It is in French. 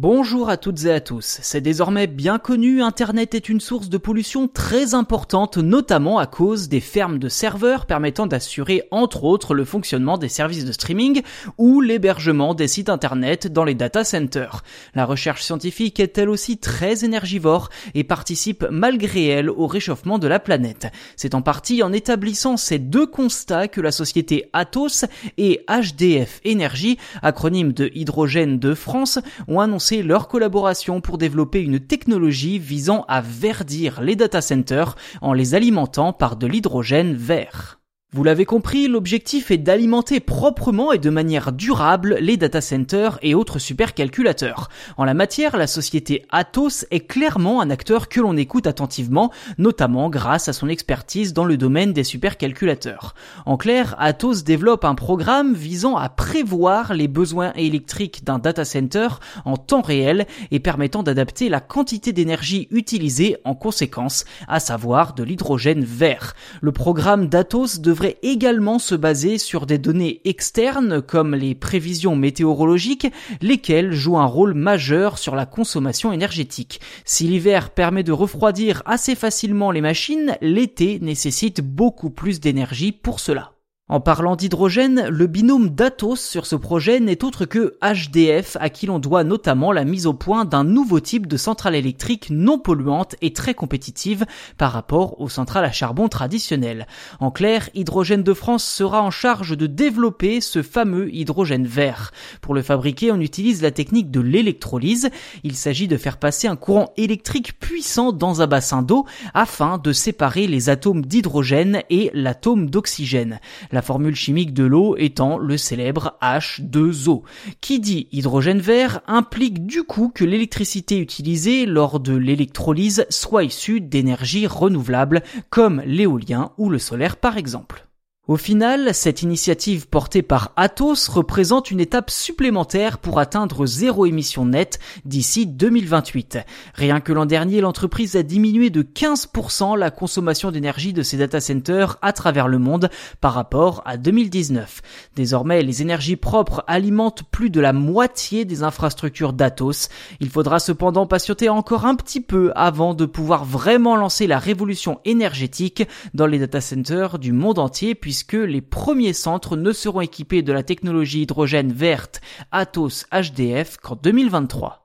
Bonjour à toutes et à tous. C'est désormais bien connu, Internet est une source de pollution très importante, notamment à cause des fermes de serveurs permettant d'assurer entre autres le fonctionnement des services de streaming ou l'hébergement des sites Internet dans les data centers. La recherche scientifique est elle aussi très énergivore et participe malgré elle au réchauffement de la planète. C'est en partie en établissant ces deux constats que la société Atos et HDF Energy, acronyme de Hydrogène de France, ont annoncé leur collaboration pour développer une technologie visant à verdir les data centers en les alimentant par de l'hydrogène vert. Vous l'avez compris, l'objectif est d'alimenter proprement et de manière durable les data centers et autres supercalculateurs. En la matière, la société Atos est clairement un acteur que l'on écoute attentivement, notamment grâce à son expertise dans le domaine des supercalculateurs. En clair, Atos développe un programme visant à prévoir les besoins électriques d'un data center en temps réel et permettant d'adapter la quantité d'énergie utilisée en conséquence, à savoir de l'hydrogène vert. Le programme d'Atos devrait devrait également se baser sur des données externes comme les prévisions météorologiques, lesquelles jouent un rôle majeur sur la consommation énergétique. Si l'hiver permet de refroidir assez facilement les machines, l'été nécessite beaucoup plus d'énergie pour cela. En parlant d'hydrogène, le binôme d'Atos sur ce projet n'est autre que HDF, à qui l'on doit notamment la mise au point d'un nouveau type de centrale électrique non polluante et très compétitive par rapport aux centrales à charbon traditionnelles. En clair, Hydrogène de France sera en charge de développer ce fameux hydrogène vert. Pour le fabriquer, on utilise la technique de l'électrolyse. Il s'agit de faire passer un courant électrique puissant dans un bassin d'eau afin de séparer les atomes d'hydrogène et l'atome d'oxygène la formule chimique de l'eau étant le célèbre H2O. Qui dit hydrogène vert implique du coup que l'électricité utilisée lors de l'électrolyse soit issue d'énergies renouvelables comme l'éolien ou le solaire par exemple. Au final, cette initiative portée par Atos représente une étape supplémentaire pour atteindre zéro émission nette d'ici 2028. Rien que l'an dernier, l'entreprise a diminué de 15% la consommation d'énergie de ses data centers à travers le monde par rapport à 2019. Désormais, les énergies propres alimentent plus de la moitié des infrastructures d'Atos. Il faudra cependant patienter encore un petit peu avant de pouvoir vraiment lancer la révolution énergétique dans les data centers du monde entier puisque les premiers centres ne seront équipés de la technologie hydrogène verte Atos HDF qu'en 2023.